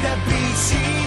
时间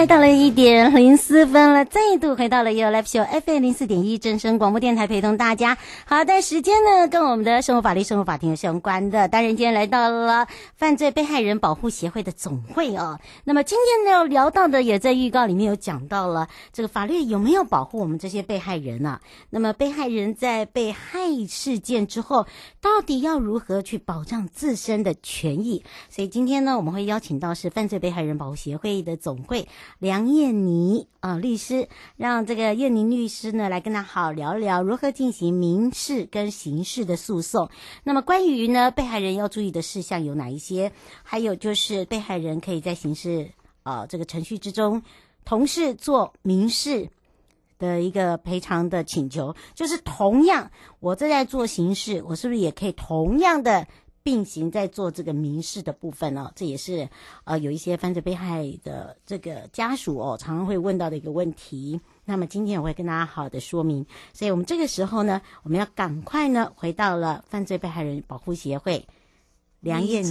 带到了一点零四分了，再度回到了 You Live Show FM 零四点一正声广播电台，陪同大家。好的，时间呢跟我们的生活法律、生活法庭有相关的。当然，今天来到了犯罪被害人保护协会的总会哦。那么今天呢要聊到的，也在预告里面有讲到了，这个法律有没有保护我们这些被害人、啊？那么被害人在被害事件之后，到底要如何去保障自身的权益？所以今天呢，我们会邀请到是犯罪被害人保护协会的总会。梁燕妮啊，律师，让这个燕宁律师呢来跟他好聊聊如何进行民事跟刑事的诉讼。那么关于呢被害人要注意的事项有哪一些？还有就是被害人可以在刑事啊这个程序之中，同时做民事的一个赔偿的请求，就是同样我正在做刑事，我是不是也可以同样的？并行在做这个民事的部分哦，这也是呃有一些犯罪被害的这个家属哦，常常会问到的一个问题。那么今天我会跟大家好的说明，所以我们这个时候呢，我们要赶快呢回到了犯罪被害人保护协会，梁燕妮。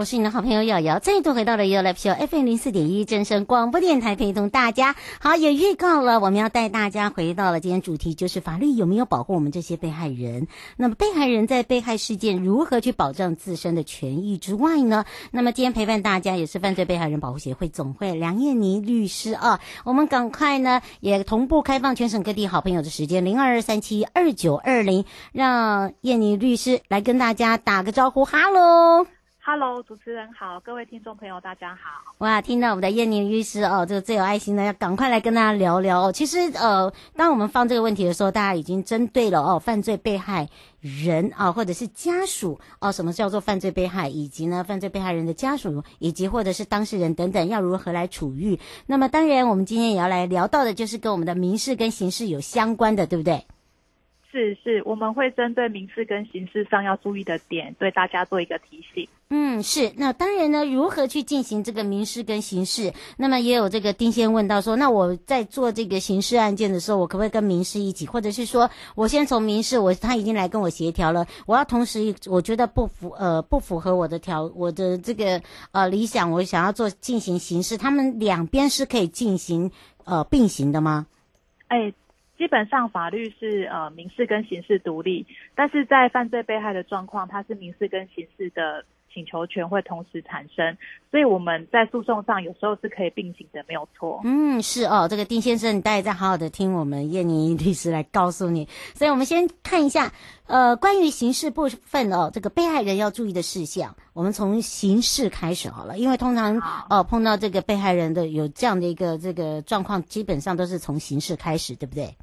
我是你的好朋友瑶瑶，再度回到了 You Live Show FM 零四点一正声广播电台，陪同大家。好，也预告了，我们要带大家回到了今天主题，就是法律有没有保护我们这些被害人？那么被害人在被害事件如何去保障自身的权益之外呢？那么今天陪伴大家也是犯罪被害人保护协会总会梁燕妮律师啊。我们赶快呢也同步开放全省各地好朋友的时间零二二三七二九二零，让燕妮律师来跟大家打个招呼，哈喽。Hello，主持人好，各位听众朋友大家好。哇，听到我们的燕妮律师哦，这个最有爱心的，要赶快来跟大家聊聊哦。其实呃，当我们放这个问题的时候，大家已经针对了哦，犯罪被害人啊，或者是家属哦，什么叫做犯罪被害，以及呢，犯罪被害人的家属，以及或者是当事人等等，要如何来处遇。那么当然，我们今天也要来聊到的，就是跟我们的民事跟刑事有相关的，对不对？是是，我们会针对民事跟刑事上要注意的点，对大家做一个提醒。嗯，是。那当然呢，如何去进行这个民事跟刑事？那么也有这个丁先问到说，那我在做这个刑事案件的时候，我可不可以跟民事一起？或者是说我先从民事，我他已经来跟我协调了，我要同时，我觉得不符呃不符合我的条我的这个呃理想，我想要做进行刑事，他们两边是可以进行呃并行的吗？哎。基本上法律是呃民事跟刑事独立，但是在犯罪被害的状况，它是民事跟刑事的请求权会同时产生，所以我们在诉讼上有时候是可以并行的，没有错。嗯，是哦，这个丁先生，你待会再好好的听我们燕妮律师来告诉你。所以我们先看一下，呃，关于刑事部分哦，这个被害人要注意的事项，我们从刑事开始好了，因为通常哦碰到这个被害人的有这样的一个这个状况，基本上都是从刑事开始，对不对？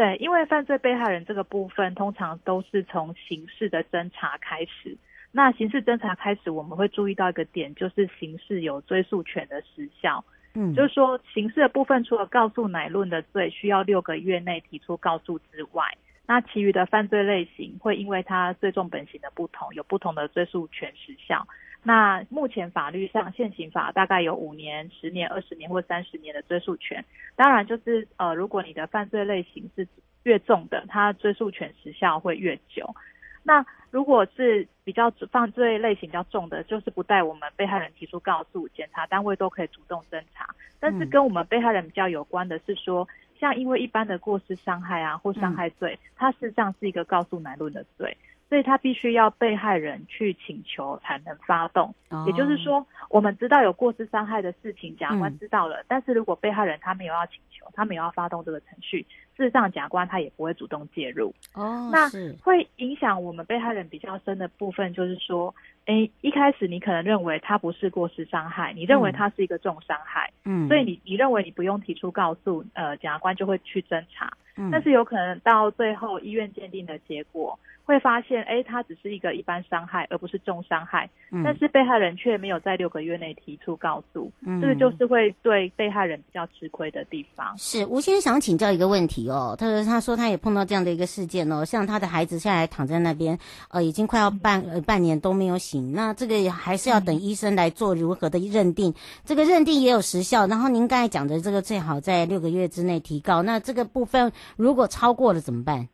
对，因为犯罪被害人这个部分，通常都是从刑事的侦查开始。那刑事侦查开始，我们会注意到一个点，就是刑事有追诉权的时效。嗯，就是说刑事的部分，除了告诉乃论的罪需要六个月内提出告诉之外，那其余的犯罪类型会因为它罪重本刑的不同，有不同的追诉权时效。那目前法律上现行法大概有五年、十年、二十年或三十年的追诉权。当然，就是呃，如果你的犯罪类型是越重的，它追诉权时效会越久。那如果是比较犯罪类型比较重的，就是不带我们被害人提出告诉，检察单位都可以主动侦查。但是跟我们被害人比较有关的是说，像因为一般的过失伤害啊或伤害罪，它事实上是一个告诉乃论的罪。所以他必须要被害人去请求才能发动，哦、也就是说，我们知道有过失伤害的事情，检察官知道了，嗯、但是如果被害人他没有要请求，他没有要发动这个程序，事实上检察官他也不会主动介入。哦，那会影响我们被害人比较深的部分，就是说，诶，一开始你可能认为他不是过失伤害，你认为他是一个重伤害，嗯，所以你你认为你不用提出告诉，呃，检察官就会去侦查，嗯，但是有可能到最后医院鉴定的结果。会发现，哎，他只是一个一般伤害，而不是重伤害。嗯、但是被害人却没有在六个月内提出告诉，嗯、这个就是会对被害人比较吃亏的地方。是，吴先生想请教一个问题哦。他说，他说他也碰到这样的一个事件哦，像他的孩子现在躺在那边，呃，已经快要半、嗯、呃半年都没有醒。那这个还是要等医生来做如何的认定，嗯、这个认定也有时效。然后您刚才讲的这个最好在六个月之内提告。那这个部分如果超过了怎么办？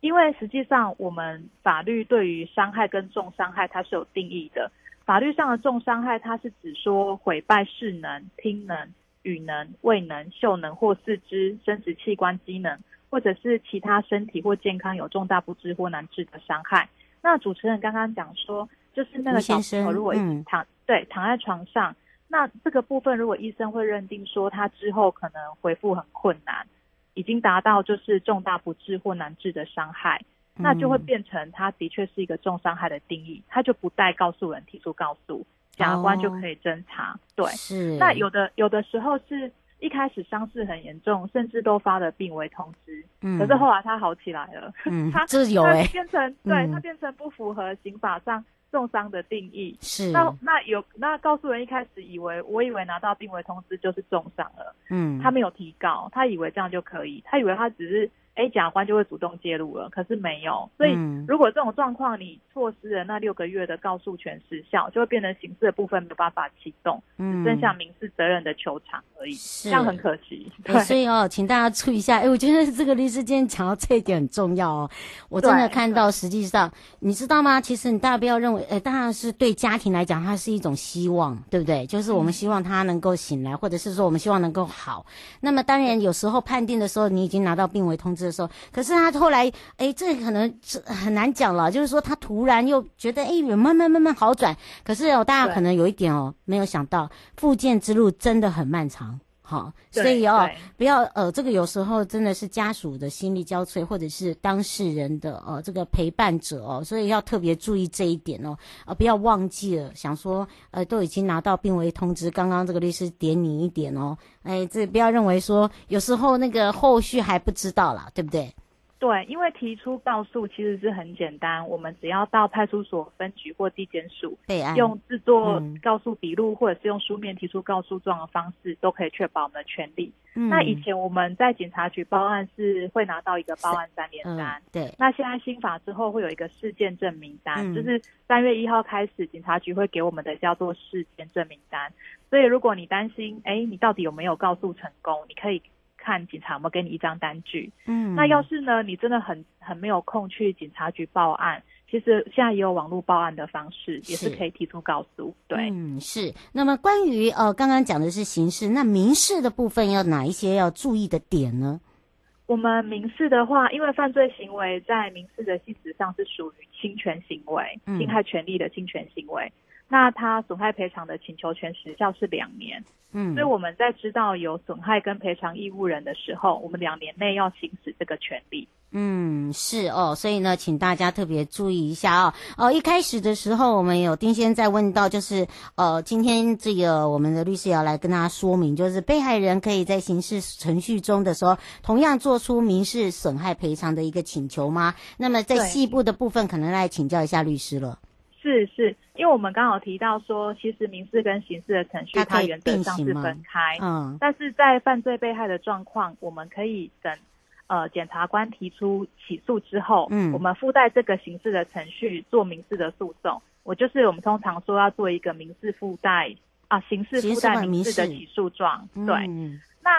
因为实际上，我们法律对于伤害跟重伤害它是有定义的。法律上的重伤害，它是指说毁败视能、听能、语能、味能、嗅能或四肢、生殖器官机能，或者是其他身体或健康有重大不治或难治的伤害。那主持人刚刚讲说，就是那个小朋友如果躺、嗯、对躺在床上，那这个部分如果医生会认定说他之后可能恢复很困难。已经达到就是重大不治或难治的伤害，嗯、那就会变成他的确是一个重伤害的定义，他就不带告诉人提出告诉，检察官就可以侦查。哦、对，是。那有的有的时候是一开始伤势很严重，甚至都发了病危通知，嗯，可是后来他好起来了，嗯，他这有哎，变成对、嗯、他变成不符合刑法上。重伤的定义。是。那那有那告诉人一开始以为我以为拿到病危通知就是重伤了，嗯，他没有提告，他以为这样就可以，他以为他只是。哎，检察官就会主动介入了，可是没有。所以，如果这种状况你错失了那六个月的告诉权时效，就会变成刑事的部分没有办法启动，嗯，只剩下民事责任的球场而已，是这样很可惜。对，所以哦，请大家注意一下。哎，我觉得这个律师今天讲到这一点很重要哦。我真的看到，实际上你知道吗？其实你大家不要认为，呃，当然是对家庭来讲，它是一种希望，对不对？就是我们希望他能够醒来，嗯、或者是说我们希望能够好。那么当然有时候判定的时候，你已经拿到病危通知的时候，可是他后来，哎，这可能是很难讲了。就是说，他突然又觉得，哎，有慢慢慢慢好转。可是哦，大家可能有一点哦，没有想到，复健之路真的很漫长。哈，所以哦，不要呃，这个有时候真的是家属的心力交瘁，或者是当事人的呃这个陪伴者哦，所以要特别注意这一点哦，呃，不要忘记了，想说呃都已经拿到病危通知，刚刚这个律师点你一点哦，哎，这不要认为说有时候那个后续还不知道啦，对不对？对，因为提出告诉其实是很简单，我们只要到派出所、分局或地检署备案，用制作告诉笔录，或者是用书面提出告诉状的方式，都可以确保我们的权利。嗯、那以前我们在警察局报案是会拿到一个报案三联单、嗯，对。那现在新法之后会有一个事件证明单，嗯、就是三月一号开始，警察局会给我们的叫做事件证明单。所以如果你担心，哎，你到底有没有告诉成功，你可以。看警察有没有给你一张单据，嗯，那要是呢，你真的很很没有空去警察局报案，其实现在也有网络报案的方式，也是可以提出告诉。对，嗯，是。那么关于呃刚刚讲的是刑事，那民事的部分要哪一些要注意的点呢？我们民事的话，因为犯罪行为在民事的性质上是属于侵权行为，侵害权利的侵权行为。嗯那他损害赔偿的请求权时效是两年，嗯，所以我们在知道有损害跟赔偿义务人的时候，我们两年内要行使这个权利。嗯，是哦，所以呢，请大家特别注意一下哦。哦，一开始的时候，我们有丁先在问到，就是呃，今天这个我们的律师也要来跟大家说明，就是被害人可以在刑事程序中的时候，同样做出民事损害赔偿的一个请求吗？那么在细部的部分，可能来请教一下律师了。是是，因为我们刚好提到说，其实民事跟刑事的程序，它原则上是分开。嗯，但是在犯罪被害的状况，我们可以等呃检察官提出起诉之后，嗯，我们附带这个刑事的程序做民事的诉讼。我就是我们通常说要做一个民事附带啊，刑事附带民事的起诉状。对，嗯、那。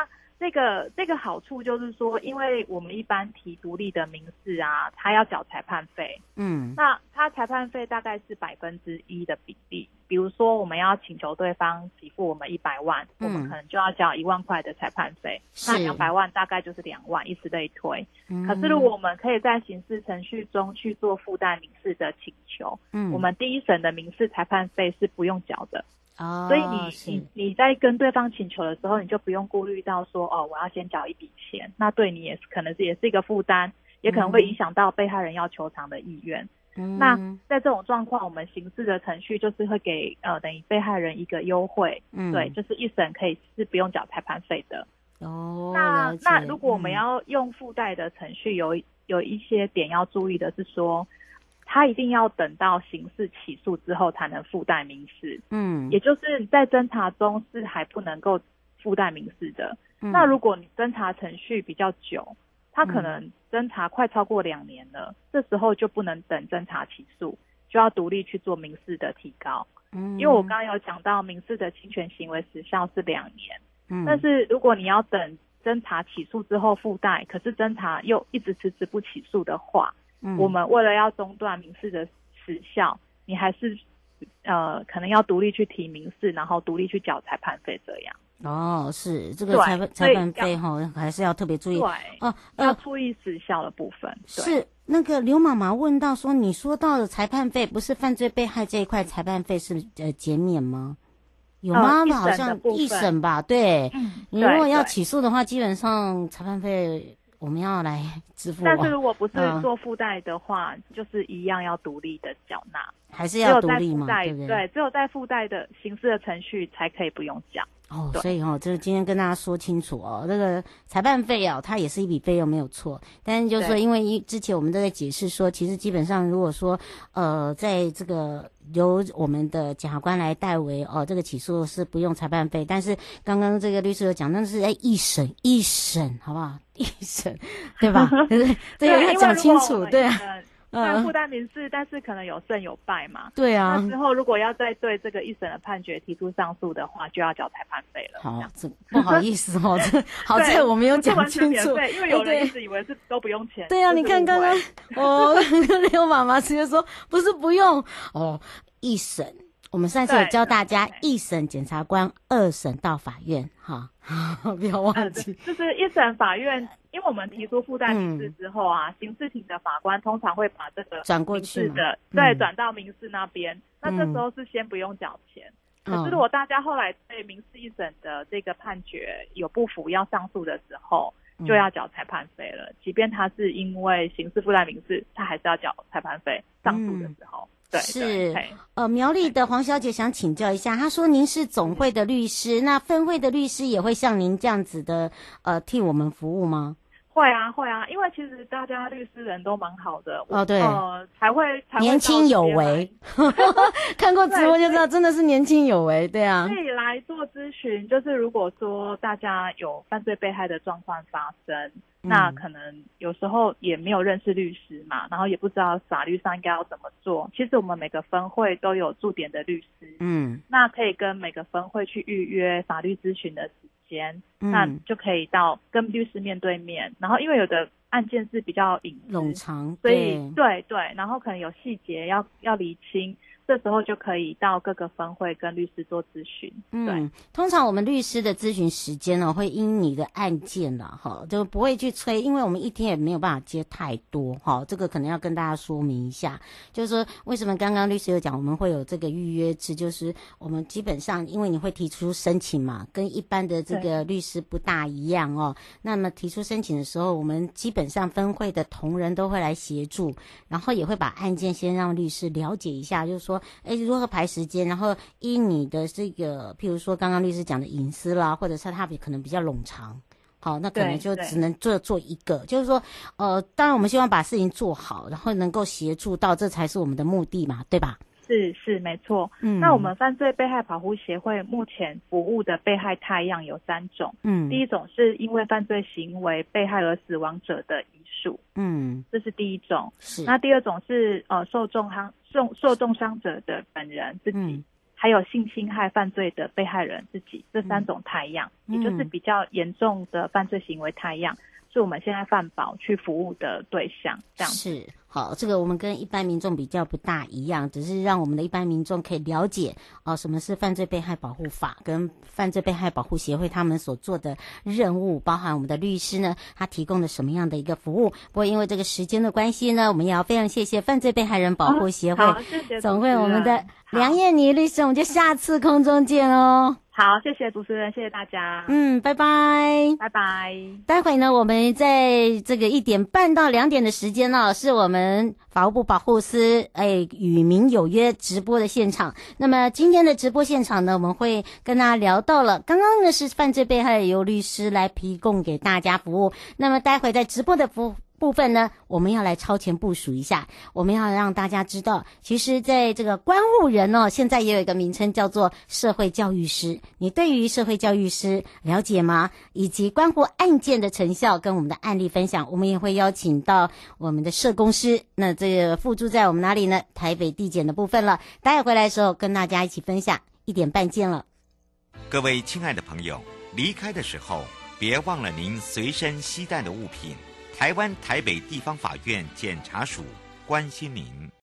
这个这个好处就是说，因为我们一般提独立的民事啊，他要缴裁判费，嗯，那他裁判费大概是百分之一的比例。比如说，我们要请求对方给付我们一百万，嗯，我们可能就要交一万块的裁判费，那两百万大概就是两万，以此类推。嗯，可是如果我们可以在刑事程序中去做附带民事的请求，嗯，我们第一审的民事裁判费是不用缴的。哦，所以你你你在跟对方请求的时候，你就不用顾虑到说哦，我要先缴一笔钱，那对你也是可能是也是一个负担，也可能会影响到被害人要求偿的意愿。嗯，那在这种状况，我们刑事的程序就是会给呃等于被害人一个优惠，嗯，对，就是一审可以是不用缴裁判费的。哦，那那如果我们要用附带的程序，有有一些点要注意的是说。他一定要等到刑事起诉之后才能附带民事，嗯，也就是在侦查中是还不能够附带民事的。嗯、那如果你侦查程序比较久，他可能侦查快超过两年了，嗯、这时候就不能等侦查起诉，就要独立去做民事的提高。嗯，因为我刚刚有讲到民事的侵权行为时效是两年，嗯，但是如果你要等侦查起诉之后附带，可是侦查又一直迟迟不起诉的话。嗯，我们为了要中断民事的时效，你还是呃可能要独立去提民事，然后独立去缴裁判费这样。哦，是这个裁判裁判费哈，还是要特别注意。对，哦，呃、要注意时效的部分。是那个刘妈妈问到说，你说到的裁判费不是犯罪被害这一块裁判费是呃减免吗？有吗？呃、好像一审吧，对。嗯，你如果要起诉的话，基本上裁判费。我们要来支付，但是如果不是做附带的话，嗯、就是一样要独立的缴纳，还是要独立吗？对不对？对，只有在附带的形式的程序才可以不用缴。哦，所以哦，就是今天跟大家说清楚哦，这个裁判费哦，它也是一笔费用，没有错。但是就是说，因为一之前我们都在解释说，其实基本上如果说呃，在这个由我们的检察官来代为哦，这个起诉是不用裁判费。但是刚刚这个律师有讲，那是哎一审一审，好不好？一审，对吧？对对对，要讲清楚，对啊。嗯，负担民事，但是可能有胜有败嘛。对啊。那之后如果要再对这个一审的判决提出上诉的话，就要交裁判费了。好，这不好意思哦，这好在我没有讲清楚，因为有人一直以为是都不用钱。对啊，你看刚刚我跟刘妈妈直接说不是不用哦，一审。我们上次有教大家一审检察官，二审到法院，哈，不要忘记。就是一审法院，因为我们提出附带民事之后啊，刑事庭的法官通常会把这个转过去的，对，转到民事那边。那这时候是先不用缴钱，可是如果大家后来对民事一审的这个判决有不服要上诉的时候，就要缴裁判费了。即便他是因为刑事附带民事，他还是要缴裁判费。上诉的时候，对，是。呃，苗栗的黄小姐想请教一下，她说您是总会的律师，那分会的律师也会像您这样子的呃替我们服务吗？会啊，会啊，因为其实大家律师人都蛮好的哦，对，呃，才会，才会年轻有为，看过直播就知道，真的是年轻有为，对啊，可以来做咨询。就是如果说大家有犯罪被害的状况发生，嗯，那可能有时候也没有认识律师嘛，然后也不知道法律上应该要怎么做。其实我们每个分会都有驻点的律师，嗯，那可以跟每个分会去预约法律咨询的时间，那就可以到跟律师面对面，然后因为有的案件是比较隐私，冗长，所以对对，然后可能有细节要要厘清。这时候就可以到各个分会跟律师做咨询。嗯，通常我们律师的咨询时间呢，会因你的案件啦，哈，就不会去催，因为我们一天也没有办法接太多，哈，这个可能要跟大家说明一下，就是说为什么刚刚律师有讲我们会有这个预约制，就是我们基本上因为你会提出申请嘛，跟一般的这个律师不大一样哦。那么提出申请的时候，我们基本上分会的同仁都会来协助，然后也会把案件先让律师了解一下，就是说。哎，如何排时间？然后依你的这个，譬如说刚刚律师讲的隐私啦，或者是他比可能比较冗长，好，那可能就只能做做一个。就是说，呃，当然我们希望把事情做好，然后能够协助到，这才是我们的目的嘛，对吧？是是没错。嗯，那我们犯罪被害保护协会目前服务的被害太样有三种。嗯，第一种是因为犯罪行为被害而死亡者的遗属。嗯，这是第一种。是。那第二种是呃受重伤。受受重伤者的本人自己，嗯、还有性侵害犯罪的被害人自己，这三种胎样，嗯、也就是比较严重的犯罪行为胎样，是我们现在饭保去服务的对象。这样是。好，这个我们跟一般民众比较不大一样，只是让我们的一般民众可以了解哦，什么是犯罪被害保护法跟犯罪被害保护协会他们所做的任务，包含我们的律师呢，他提供了什么样的一个服务。不过因为这个时间的关系呢，我们也要非常谢谢犯罪被害人保护协会、总会我们的梁燕妮律师，我们就下次空中见哦。好，谢谢主持人，谢谢大家。嗯，拜拜，拜拜。待会呢，我们在这个一点半到两点的时间呢，是我们法务部保护司哎与民有约直播的现场。那么今天的直播现场呢，我们会跟大家聊到了，刚刚呢是犯罪被害由律师来提供给大家服务。那么待会在直播的服务。部分呢，我们要来超前部署一下。我们要让大家知道，其实，在这个关护人哦，现在也有一个名称叫做社会教育师。你对于社会教育师了解吗？以及关护案件的成效跟我们的案例分享，我们也会邀请到我们的社工师。那这个附注在我们哪里呢？台北地检的部分了。待会回来的时候，跟大家一起分享。一点半见了。各位亲爱的朋友，离开的时候别忘了您随身携带的物品。台湾台北地方法院检察署关心您。